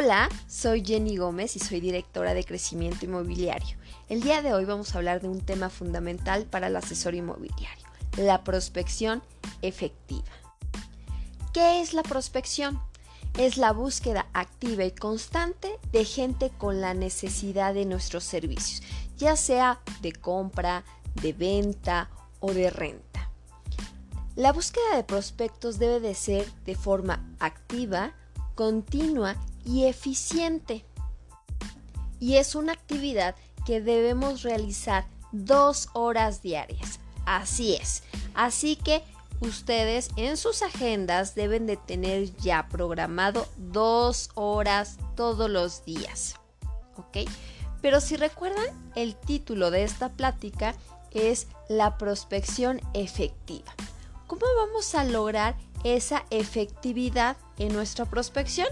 Hola, soy Jenny Gómez y soy directora de crecimiento inmobiliario. El día de hoy vamos a hablar de un tema fundamental para el asesor inmobiliario, la prospección efectiva. ¿Qué es la prospección? Es la búsqueda activa y constante de gente con la necesidad de nuestros servicios, ya sea de compra, de venta o de renta. La búsqueda de prospectos debe de ser de forma activa, continua y eficiente. Y es una actividad que debemos realizar dos horas diarias. Así es. Así que ustedes en sus agendas deben de tener ya programado dos horas todos los días. ¿Ok? Pero si recuerdan, el título de esta plática es la prospección efectiva. ¿Cómo vamos a lograr esa efectividad en nuestra prospección?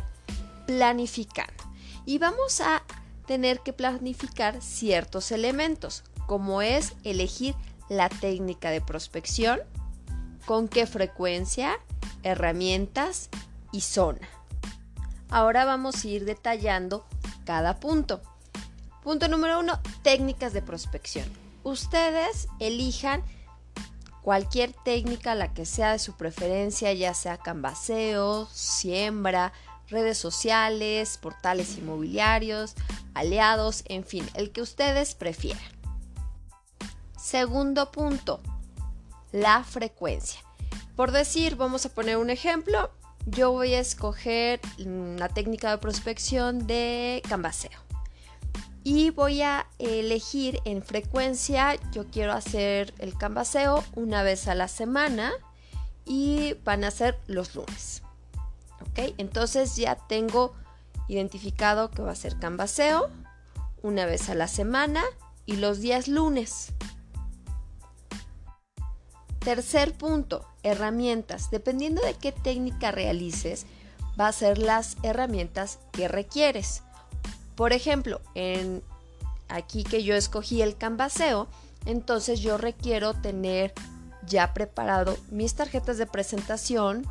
Planificando. Y vamos a tener que planificar ciertos elementos, como es elegir la técnica de prospección, con qué frecuencia, herramientas y zona. Ahora vamos a ir detallando cada punto. Punto número uno, técnicas de prospección. Ustedes elijan cualquier técnica, la que sea de su preferencia, ya sea canvaseo, siembra, redes sociales, portales inmobiliarios, aliados, en fin, el que ustedes prefieran. Segundo punto, la frecuencia. Por decir, vamos a poner un ejemplo, yo voy a escoger una técnica de prospección de canvaseo y voy a elegir en frecuencia, yo quiero hacer el canvaseo una vez a la semana y van a ser los lunes. Entonces ya tengo identificado que va a ser canvaseo una vez a la semana y los días lunes. Tercer punto, herramientas. Dependiendo de qué técnica realices, va a ser las herramientas que requieres. Por ejemplo, en aquí que yo escogí el canvaseo, entonces yo requiero tener ya preparado mis tarjetas de presentación,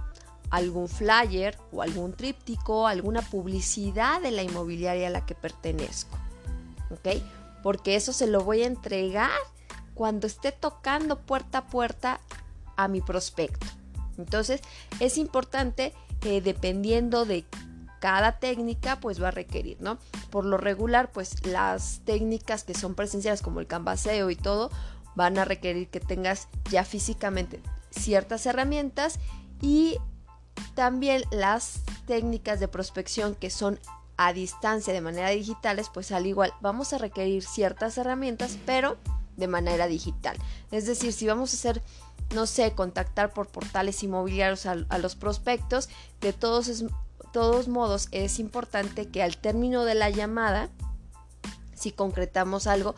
algún flyer o algún tríptico, alguna publicidad de la inmobiliaria a la que pertenezco. ¿Ok? Porque eso se lo voy a entregar cuando esté tocando puerta a puerta a mi prospecto. Entonces es importante que dependiendo de cada técnica pues va a requerir, ¿no? Por lo regular pues las técnicas que son presenciales como el canvaseo y todo van a requerir que tengas ya físicamente ciertas herramientas y también las técnicas de prospección que son a distancia de manera digitales, pues al igual vamos a requerir ciertas herramientas, pero de manera digital. Es decir, si vamos a hacer, no sé, contactar por portales inmobiliarios a, los prospectos, de todos, todos modos es importante que al término de la llamada, si concretamos algo,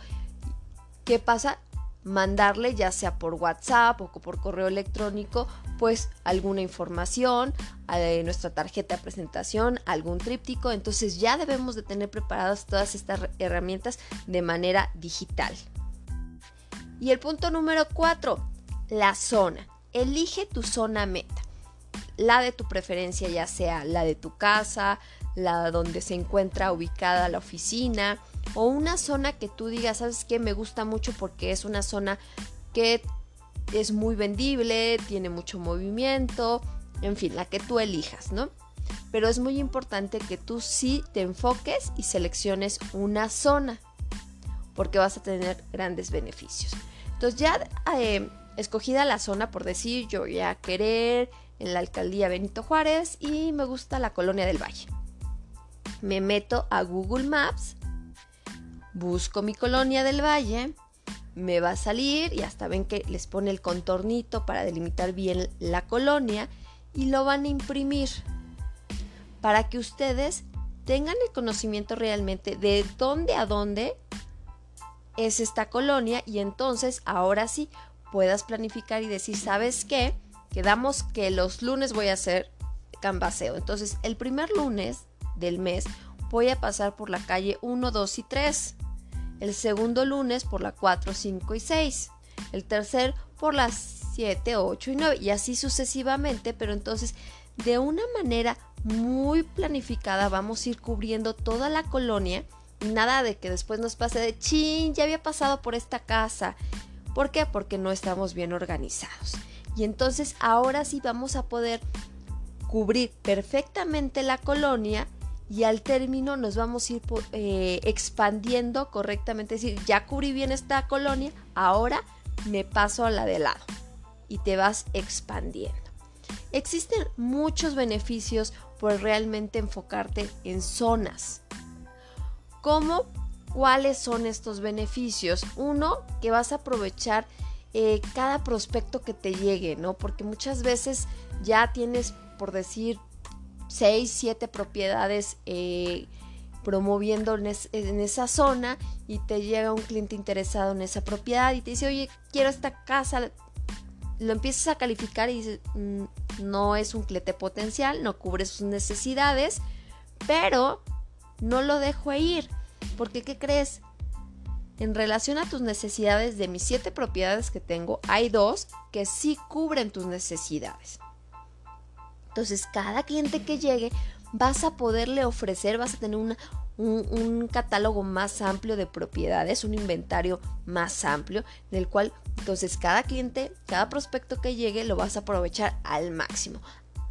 ¿qué pasa? Mandarle ya sea por WhatsApp o por correo electrónico pues alguna información, eh, nuestra tarjeta de presentación, algún tríptico, entonces ya debemos de tener preparadas todas estas herramientas de manera digital. Y el punto número 4, la zona. Elige tu zona meta. La de tu preferencia, ya sea la de tu casa, la donde se encuentra ubicada la oficina, o una zona que tú digas, ¿sabes qué? Me gusta mucho porque es una zona que es muy vendible, tiene mucho movimiento, en fin, la que tú elijas, ¿no? Pero es muy importante que tú sí te enfoques y selecciones una zona, porque vas a tener grandes beneficios. Entonces ya eh, escogida la zona, por decir, yo voy a querer en la alcaldía Benito Juárez y me gusta la colonia del Valle. Me meto a Google Maps busco mi colonia del valle, me va a salir y hasta ven que les pone el contornito para delimitar bien la colonia y lo van a imprimir para que ustedes tengan el conocimiento realmente de dónde a dónde es esta colonia y entonces ahora sí puedas planificar y decir, ¿sabes qué? Quedamos que los lunes voy a hacer canvaseo. Entonces, el primer lunes del mes voy a pasar por la calle 1, 2 y 3 el segundo lunes por la 4, 5 y 6, el tercer por las 7, 8 y 9 y así sucesivamente, pero entonces de una manera muy planificada vamos a ir cubriendo toda la colonia nada de que después nos pase de chin, ya había pasado por esta casa. ¿Por qué? Porque no estamos bien organizados. Y entonces ahora sí vamos a poder cubrir perfectamente la colonia y al término nos vamos a ir eh, expandiendo correctamente. Es decir, ya cubrí bien esta colonia, ahora me paso a la de lado y te vas expandiendo. Existen muchos beneficios por realmente enfocarte en zonas. ¿Cómo? ¿Cuáles son estos beneficios? Uno, que vas a aprovechar eh, cada prospecto que te llegue, ¿no? Porque muchas veces ya tienes, por decir, 6, 7 propiedades eh, promoviendo en, esa zona y te llega un cliente interesado en esa propiedad y te dice, oye, quiero esta casa, lo empiezas a calificar y dices, mm, no es un cliente potencial, no cubre sus necesidades, pero no lo dejo ir, porque ¿qué crees? En relación a tus necesidades de mis siete propiedades que tengo, hay dos que sí cubren tus necesidades. Entonces, cada cliente que llegue, vas a poderle ofrecer, vas a tener un, un, catálogo más amplio de propiedades, un inventario más amplio, del cual entonces cada cliente, cada prospecto que llegue, lo vas a aprovechar al máximo.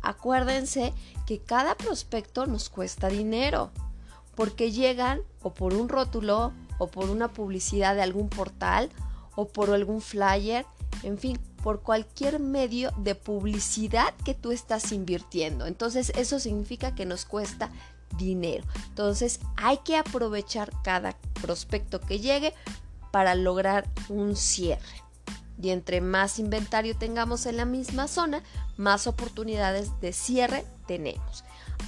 Acuérdense que cada prospecto nos cuesta dinero, porque llegan o por un rótulo, o por una publicidad de algún portal, o por algún flyer, en fin, por cualquier medio de publicidad que tú estás invirtiendo. Entonces eso significa que nos cuesta dinero. Entonces hay que aprovechar cada prospecto que llegue para lograr un cierre. Y entre más inventario tengamos en la misma zona, más oportunidades de cierre tenemos.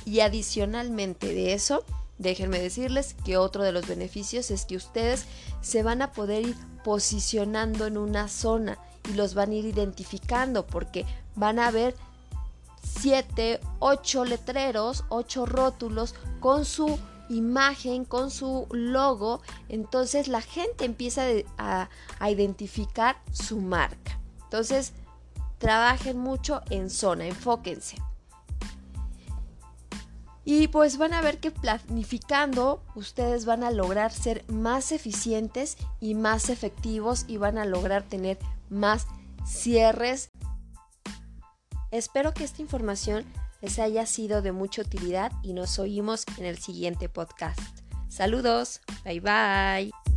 Y adicionalmente de eso, déjenme decirles que otro de los beneficios es que ustedes se van a poder ir posicionando en una zona y los van a ir identificando porque van a ver 7, 8 letreros, 8 rótulos con su imagen, con su logo, entonces la gente empieza a, a, identificar su marca. Entonces, trabajen mucho en zona, enfóquense. Y pues van a ver que planificando ustedes van a lograr ser más eficientes y más efectivos y van a lograr tener más cierres. Espero que esta información les haya sido de mucha utilidad y nos oímos en el siguiente podcast. Saludos, bye bye.